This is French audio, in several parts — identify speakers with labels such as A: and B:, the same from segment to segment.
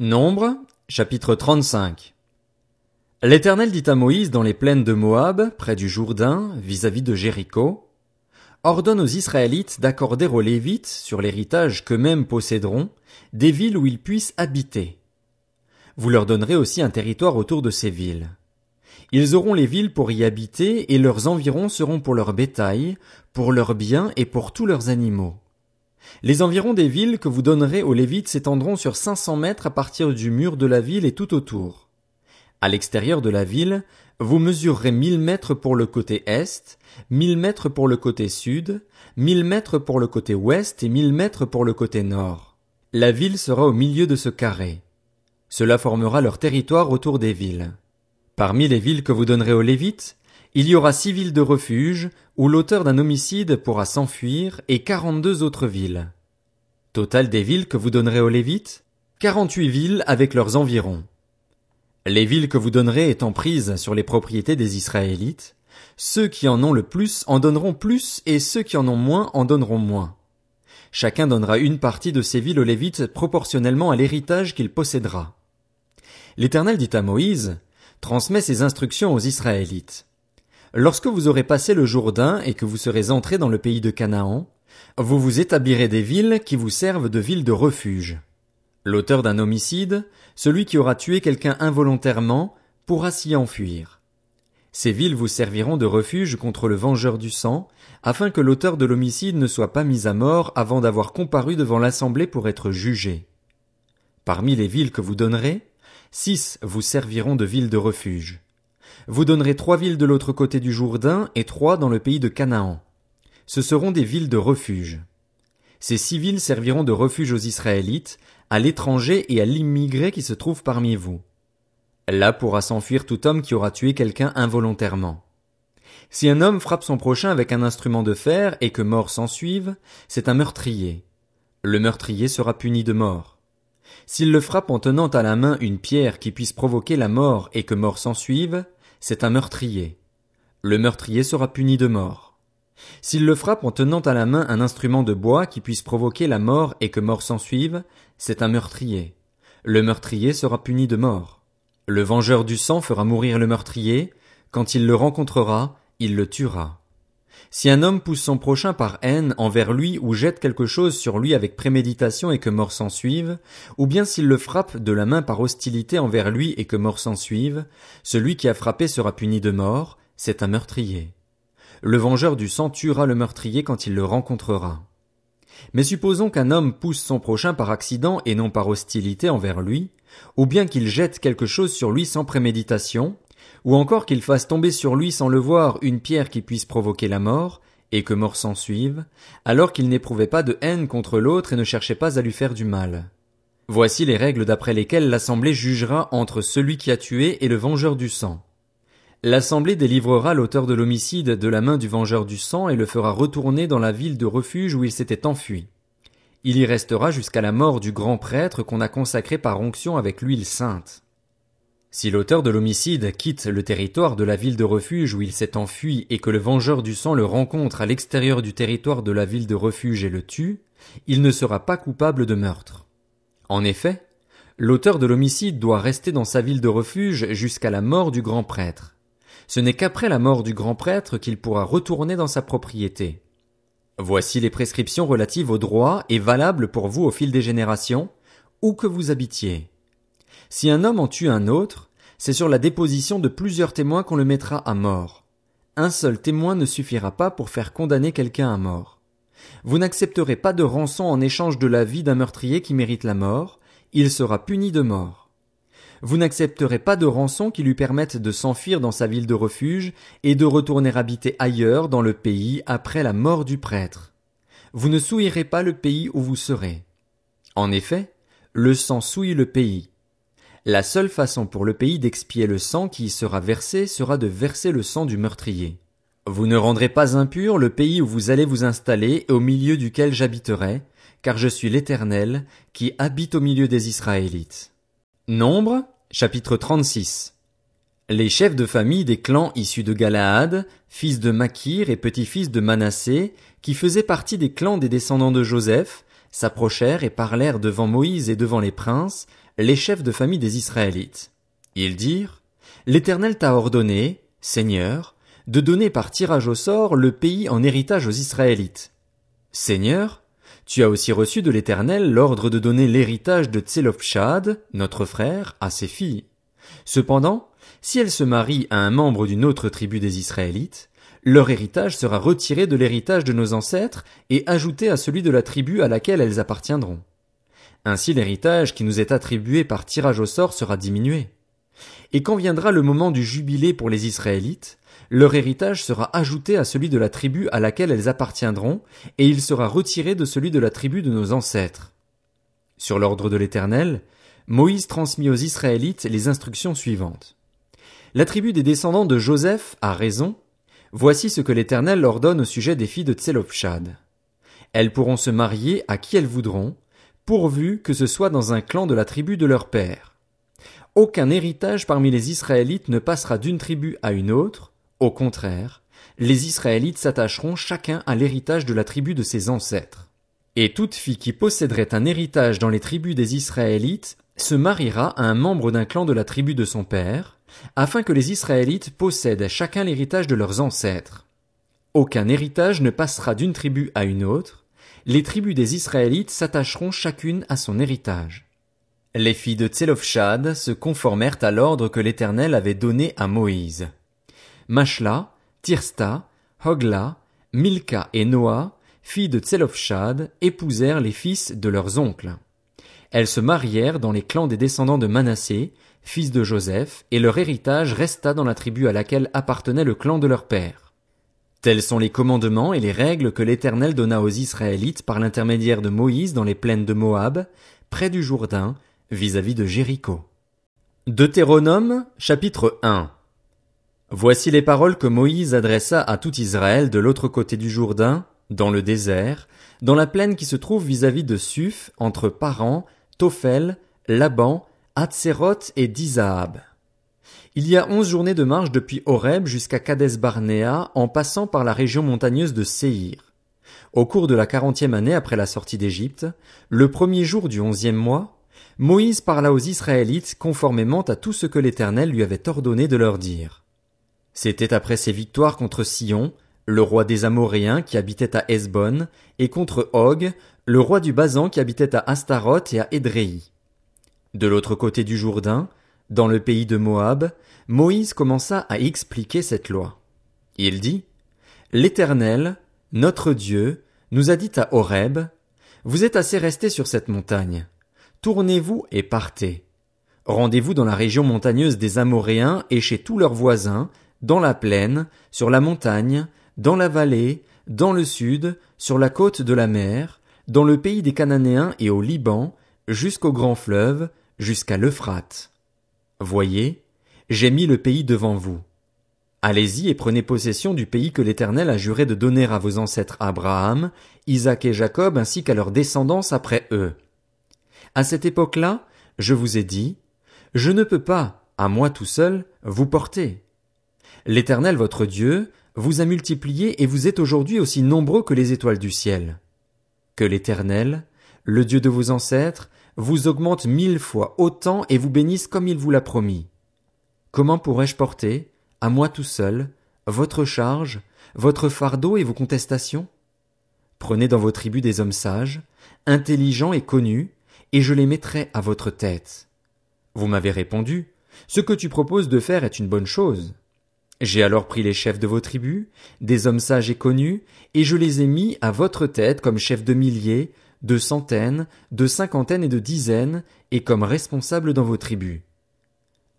A: Nombre, chapitre 35 L'Éternel dit à Moïse dans les plaines de Moab, près du Jourdain, vis-à-vis de Jéricho, ordonne aux Israélites d'accorder aux Lévites, sur l'héritage qu'eux-mêmes posséderont, des villes où ils puissent habiter. Vous leur donnerez aussi un territoire autour de ces villes. Ils auront les villes pour y habiter, et leurs environs seront pour leur bétail, pour leurs biens et pour tous leurs animaux. Les environs des villes que vous donnerez aux Lévites s'étendront sur cinq cents mètres à partir du mur de la ville et tout autour. À l'extérieur de la ville, vous mesurerez mille mètres pour le côté est, mille mètres pour le côté sud, mille mètres pour le côté ouest et mille mètres pour le côté nord. La ville sera au milieu de ce carré. Cela formera leur territoire autour des villes. Parmi les villes que vous donnerez aux Lévites, il y aura six villes de refuge, où l'auteur d'un homicide pourra s'enfuir, et quarante-deux autres villes. Total des villes que vous donnerez aux Lévites, quarante-huit villes avec leurs environs. Les villes que vous donnerez étant prises sur les propriétés des Israélites, ceux qui en ont le plus en donneront plus, et ceux qui en ont moins en donneront moins. Chacun donnera une partie de ces villes aux Lévites proportionnellement à l'héritage qu'il possédera. L'Éternel dit à Moïse, transmet ses instructions aux Israélites. Lorsque vous aurez passé le Jourdain et que vous serez entrés dans le pays de Canaan, vous vous établirez des villes qui vous servent de villes de refuge. L'auteur d'un homicide, celui qui aura tué quelqu'un involontairement, pourra s'y enfuir. Ces villes vous serviront de refuge contre le vengeur du sang, afin que l'auteur de l'homicide ne soit pas mis à mort avant d'avoir comparu devant l'assemblée pour être jugé. Parmi les villes que vous donnerez, six vous serviront de villes de refuge. Vous donnerez trois villes de l'autre côté du Jourdain et trois dans le pays de Canaan. Ce seront des villes de refuge. Ces six villes serviront de refuge aux Israélites, à l'étranger et à l'immigré qui se trouve parmi vous. Là pourra s'enfuir tout homme qui aura tué quelqu'un involontairement. Si un homme frappe son prochain avec un instrument de fer et que mort s'ensuive, c'est un meurtrier. Le meurtrier sera puni de mort. S'il le frappe en tenant à la main une pierre qui puisse provoquer la mort et que mort s'ensuive, c'est un meurtrier. Le meurtrier sera puni de mort. S'il le frappe en tenant à la main un instrument de bois qui puisse provoquer la mort et que mort s'ensuive, c'est un meurtrier. Le meurtrier sera puni de mort. Le vengeur du sang fera mourir le meurtrier, quand il le rencontrera, il le tuera. Si un homme pousse son prochain par haine envers lui ou jette quelque chose sur lui avec préméditation et que mort s'ensuive, ou bien s'il le frappe de la main par hostilité envers lui et que mort s'ensuive, celui qui a frappé sera puni de mort, c'est un meurtrier. Le vengeur du sang tuera le meurtrier quand il le rencontrera. Mais supposons qu'un homme pousse son prochain par accident et non par hostilité envers lui, ou bien qu'il jette quelque chose sur lui sans préméditation, ou encore qu'il fasse tomber sur lui sans le voir une pierre qui puisse provoquer la mort, et que mort s'ensuive, alors qu'il n'éprouvait pas de haine contre l'autre et ne cherchait pas à lui faire du mal. Voici les règles d'après lesquelles l'Assemblée jugera entre celui qui a tué et le vengeur du sang. L'Assemblée délivrera l'auteur de l'homicide de la main du vengeur du sang et le fera retourner dans la ville de refuge où il s'était enfui. Il y restera jusqu'à la mort du grand prêtre qu'on a consacré par onction avec l'huile sainte. Si l'auteur de l'homicide quitte le territoire de la ville de refuge où il s'est enfui et que le vengeur du sang le rencontre à l'extérieur du territoire de la ville de refuge et le tue, il ne sera pas coupable de meurtre. En effet, l'auteur de l'homicide doit rester dans sa ville de refuge jusqu'à la mort du grand prêtre. Ce n'est qu'après la mort du grand prêtre qu'il pourra retourner dans sa propriété. Voici les prescriptions relatives aux droits et valables pour vous au fil des générations, où que vous habitiez. Si un homme en tue un autre, c'est sur la déposition de plusieurs témoins qu'on le mettra à mort. Un seul témoin ne suffira pas pour faire condamner quelqu'un à mort. Vous n'accepterez pas de rançon en échange de la vie d'un meurtrier qui mérite la mort, il sera puni de mort. Vous n'accepterez pas de rançon qui lui permette de s'enfuir dans sa ville de refuge et de retourner habiter ailleurs dans le pays après la mort du prêtre. Vous ne souillerez pas le pays où vous serez. En effet, le sang souille le pays, la seule façon pour le pays d'expier le sang qui y sera versé sera de verser le sang du meurtrier. Vous ne rendrez pas impur le pays où vous allez vous installer et au milieu duquel j'habiterai, car je suis l'Éternel, qui habite au milieu des Israélites. Nombre, chapitre 36. Les chefs de famille des clans issus de Galaad, fils de Makir et petit-fils de Manassé, qui faisaient partie des clans des descendants de Joseph, s'approchèrent et parlèrent devant Moïse et devant les princes, les chefs de famille des Israélites. Ils dirent, L'Éternel t'a ordonné, Seigneur, de donner par tirage au sort le pays en héritage aux Israélites. Seigneur, tu as aussi reçu de l'Éternel l'ordre de donner l'héritage de Tselopshad, notre frère, à ses filles. Cependant, si elles se marient à un membre d'une autre tribu des Israélites, leur héritage sera retiré de l'héritage de nos ancêtres et ajouté à celui de la tribu à laquelle elles appartiendront. Ainsi l'héritage qui nous est attribué par tirage au sort sera diminué. Et quand viendra le moment du jubilé pour les Israélites, leur héritage sera ajouté à celui de la tribu à laquelle elles appartiendront, et il sera retiré de celui de la tribu de nos ancêtres. Sur l'ordre de l'Éternel, Moïse transmit aux Israélites les instructions suivantes. La tribu des descendants de Joseph a raison. Voici ce que l'Éternel leur donne au sujet des filles de Tselopshad. Elles pourront se marier à qui elles voudront, pourvu que ce soit dans un clan de la tribu de leur père. Aucun héritage parmi les Israélites ne passera d'une tribu à une autre, au contraire, les Israélites s'attacheront chacun à l'héritage de la tribu de ses ancêtres. Et toute fille qui posséderait un héritage dans les tribus des Israélites se mariera à un membre d'un clan de la tribu de son père, afin que les Israélites possèdent chacun l'héritage de leurs ancêtres. Aucun héritage ne passera d'une tribu à une autre, les tribus des Israélites s'attacheront chacune à son héritage. Les filles de Tselofshad se conformèrent à l'ordre que l'Éternel avait donné à Moïse. Machla, Tirsta, Hogla, Milka et Noah, filles de Tselofshad, épousèrent les fils de leurs oncles. Elles se marièrent dans les clans des descendants de Manassé, fils de Joseph, et leur héritage resta dans la tribu à laquelle appartenait le clan de leur père. Tels sont les commandements et les règles que l'Éternel donna aux Israélites par l'intermédiaire de Moïse dans les plaines de Moab, près du Jourdain, vis-à-vis de Jéricho. Deutéronome, chapitre 1 Voici les paroles que Moïse adressa à tout Israël de l'autre côté du Jourdain, dans le désert, dans la plaine qui se trouve vis-à-vis de Suf, entre Paran, Tophel, Laban, Hatzeroth et Dizahab. Il y a onze journées de marche depuis Horeb jusqu'à Kades Barnea en passant par la région montagneuse de Séhir. Au cours de la quarantième année après la sortie d'Égypte, le premier jour du onzième mois, Moïse parla aux Israélites conformément à tout ce que l'Éternel lui avait ordonné de leur dire. C'était après ses victoires contre Sion, le roi des Amoréens qui habitait à Hesbon, et contre Og, le roi du Basan qui habitait à Astaroth et à Édréi. De l'autre côté du Jourdain, dans le pays de Moab, Moïse commença à expliquer cette loi. Il dit, L'Éternel, notre Dieu, nous a dit à Horeb, Vous êtes assez restés sur cette montagne. Tournez-vous et partez. Rendez-vous dans la région montagneuse des Amoréens et chez tous leurs voisins, dans la plaine, sur la montagne, dans la vallée, dans le sud, sur la côte de la mer, dans le pays des Cananéens et au Liban, jusqu'au grand fleuve, jusqu'à l'Euphrate. Voyez, j'ai mis le pays devant vous. Allez-y et prenez possession du pays que l'Éternel a juré de donner à vos ancêtres Abraham, Isaac et Jacob ainsi qu'à leurs descendants après eux. À cette époque-là, je vous ai dit, je ne peux pas, à moi tout seul, vous porter. L'Éternel votre Dieu vous a multiplié et vous êtes aujourd'hui aussi nombreux que les étoiles du ciel. Que l'Éternel, le Dieu de vos ancêtres, vous augmente mille fois autant et vous bénisse comme il vous l'a promis. Comment pourrais-je porter, à moi tout seul, votre charge, votre fardeau et vos contestations? Prenez dans vos tribus des hommes sages, intelligents et connus, et je les mettrai à votre tête. Vous m'avez répondu, ce que tu proposes de faire est une bonne chose. J'ai alors pris les chefs de vos tribus, des hommes sages et connus, et je les ai mis à votre tête comme chefs de milliers, de centaines, de cinquantaines et de dizaines, et comme responsables dans vos tribus.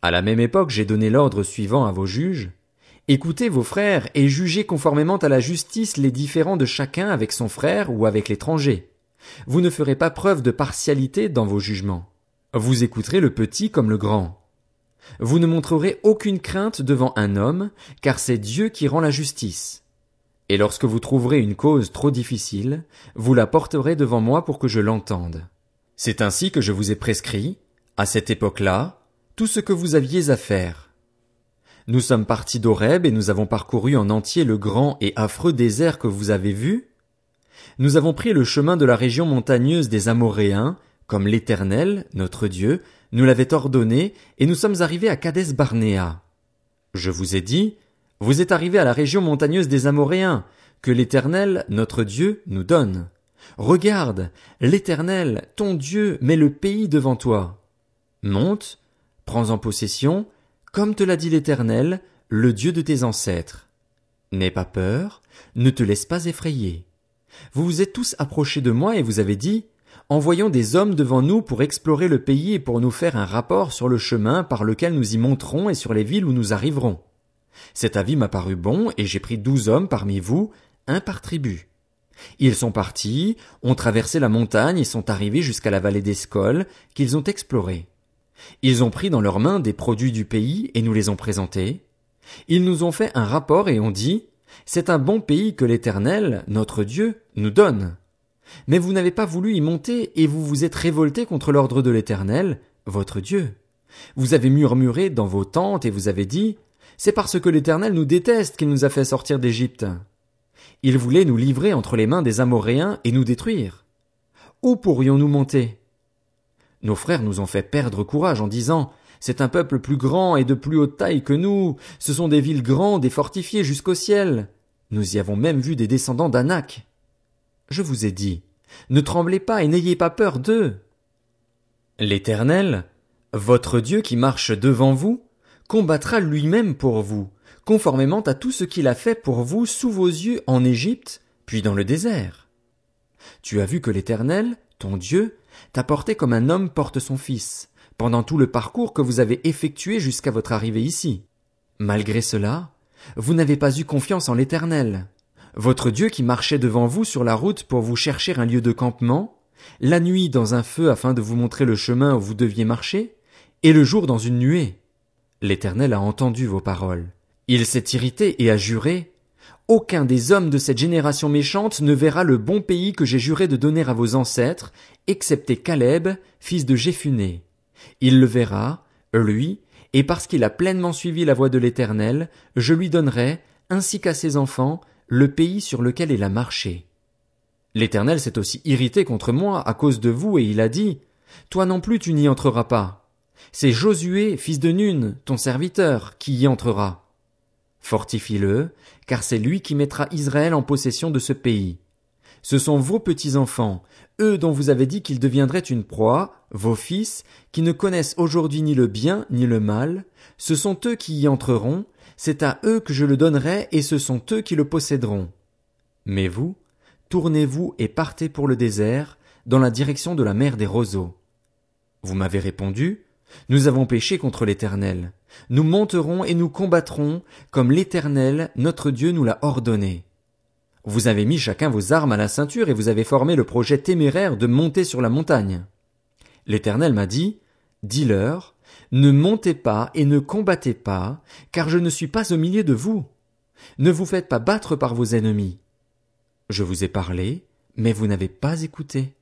A: À la même époque, j'ai donné l'ordre suivant à vos juges. Écoutez vos frères et jugez conformément à la justice les différends de chacun avec son frère ou avec l'étranger. Vous ne ferez pas preuve de partialité dans vos jugements. Vous écouterez le petit comme le grand. Vous ne montrerez aucune crainte devant un homme, car c'est Dieu qui rend la justice. Et lorsque vous trouverez une cause trop difficile, vous la porterez devant moi pour que je l'entende. C'est ainsi que je vous ai prescrit, à cette époque-là, tout ce que vous aviez à faire. Nous sommes partis d'Horeb et nous avons parcouru en entier le grand et affreux désert que vous avez vu. Nous avons pris le chemin de la région montagneuse des Amoréens, comme l'Éternel, notre Dieu, nous l'avait ordonné, et nous sommes arrivés à Kadès Barnéa. Je vous ai dit, vous êtes arrivés à la région montagneuse des Amoréens, que l'Éternel, notre Dieu, nous donne. Regarde, l'Éternel, ton Dieu, met le pays devant toi. Monte, prends en possession, comme te l'a dit l'Éternel, le Dieu de tes ancêtres. N'aie pas peur, ne te laisse pas effrayer. Vous vous êtes tous approchés de moi et vous avez dit, Envoyons des hommes devant nous pour explorer le pays et pour nous faire un rapport sur le chemin par lequel nous y monterons et sur les villes où nous arriverons. Cet avis m'a paru bon et j'ai pris douze hommes parmi vous, un par tribu. Ils sont partis, ont traversé la montagne et sont arrivés jusqu'à la vallée d'Escol, qu'ils ont explorée. Ils ont pris dans leurs mains des produits du pays et nous les ont présentés. Ils nous ont fait un rapport et ont dit, c'est un bon pays que l'Éternel, notre Dieu, nous donne. Mais vous n'avez pas voulu y monter et vous vous êtes révolté contre l'ordre de l'Éternel, votre Dieu. Vous avez murmuré dans vos tentes et vous avez dit, c'est parce que l'Éternel nous déteste qu'il nous a fait sortir d'Égypte. Il voulait nous livrer entre les mains des Amoréens et nous détruire. Où pourrions-nous monter? Nos frères nous ont fait perdre courage en disant, c'est un peuple plus grand et de plus haute taille que nous. Ce sont des villes grandes et fortifiées jusqu'au ciel. Nous y avons même vu des descendants d'Anak. Je vous ai dit, ne tremblez pas et n'ayez pas peur d'eux. L'Éternel, votre Dieu qui marche devant vous, combattra lui-même pour vous, conformément à tout ce qu'il a fait pour vous sous vos yeux en Égypte, puis dans le désert. Tu as vu que l'Éternel, ton Dieu, t'a porté comme un homme porte son fils, pendant tout le parcours que vous avez effectué jusqu'à votre arrivée ici. Malgré cela, vous n'avez pas eu confiance en l'Éternel. Votre Dieu qui marchait devant vous sur la route pour vous chercher un lieu de campement, la nuit dans un feu afin de vous montrer le chemin où vous deviez marcher, et le jour dans une nuée. L'Éternel a entendu vos paroles. Il s'est irrité et a juré. Aucun des hommes de cette génération méchante ne verra le bon pays que j'ai juré de donner à vos ancêtres, excepté Caleb, fils de Jéphuné. Il le verra, lui, et parce qu'il a pleinement suivi la voie de l'Éternel, je lui donnerai, ainsi qu'à ses enfants, le pays sur lequel il a marché. L'Éternel s'est aussi irrité contre moi à cause de vous, et il a dit, Toi non plus tu n'y entreras pas. C'est Josué, fils de Nun, ton serviteur, qui y entrera. Fortifie-le, car c'est lui qui mettra Israël en possession de ce pays. Ce sont vos petits-enfants, eux dont vous avez dit qu'ils deviendraient une proie, vos fils, qui ne connaissent aujourd'hui ni le bien ni le mal, ce sont eux qui y entreront, c'est à eux que je le donnerai et ce sont eux qui le posséderont. Mais vous, tournez-vous et partez pour le désert, dans la direction de la mer des roseaux. Vous m'avez répondu, nous avons péché contre l'Éternel. Nous monterons et nous combattrons, comme l'Éternel, notre Dieu, nous l'a ordonné. Vous avez mis chacun vos armes à la ceinture et vous avez formé le projet téméraire de monter sur la montagne. L'Éternel m'a dit, Dis-leur, ne montez pas et ne combattez pas, car je ne suis pas au milieu de vous. Ne vous faites pas battre par vos ennemis. Je vous ai parlé, mais vous n'avez pas écouté.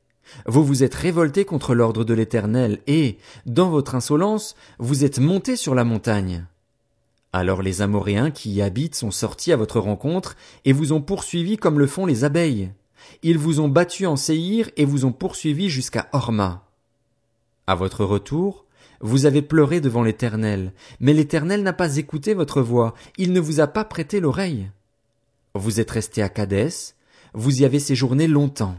A: Vous vous êtes révolté contre l'ordre de l'Éternel et, dans votre insolence, vous êtes monté sur la montagne. Alors les Amoréens qui y habitent sont sortis à votre rencontre et vous ont poursuivi comme le font les abeilles. Ils vous ont battu en Séhir et vous ont poursuivi jusqu'à Horma. À votre retour, vous avez pleuré devant l'Éternel, mais l'Éternel n'a pas écouté votre voix, il ne vous a pas prêté l'oreille. Vous êtes resté à Cadès, vous y avez séjourné longtemps.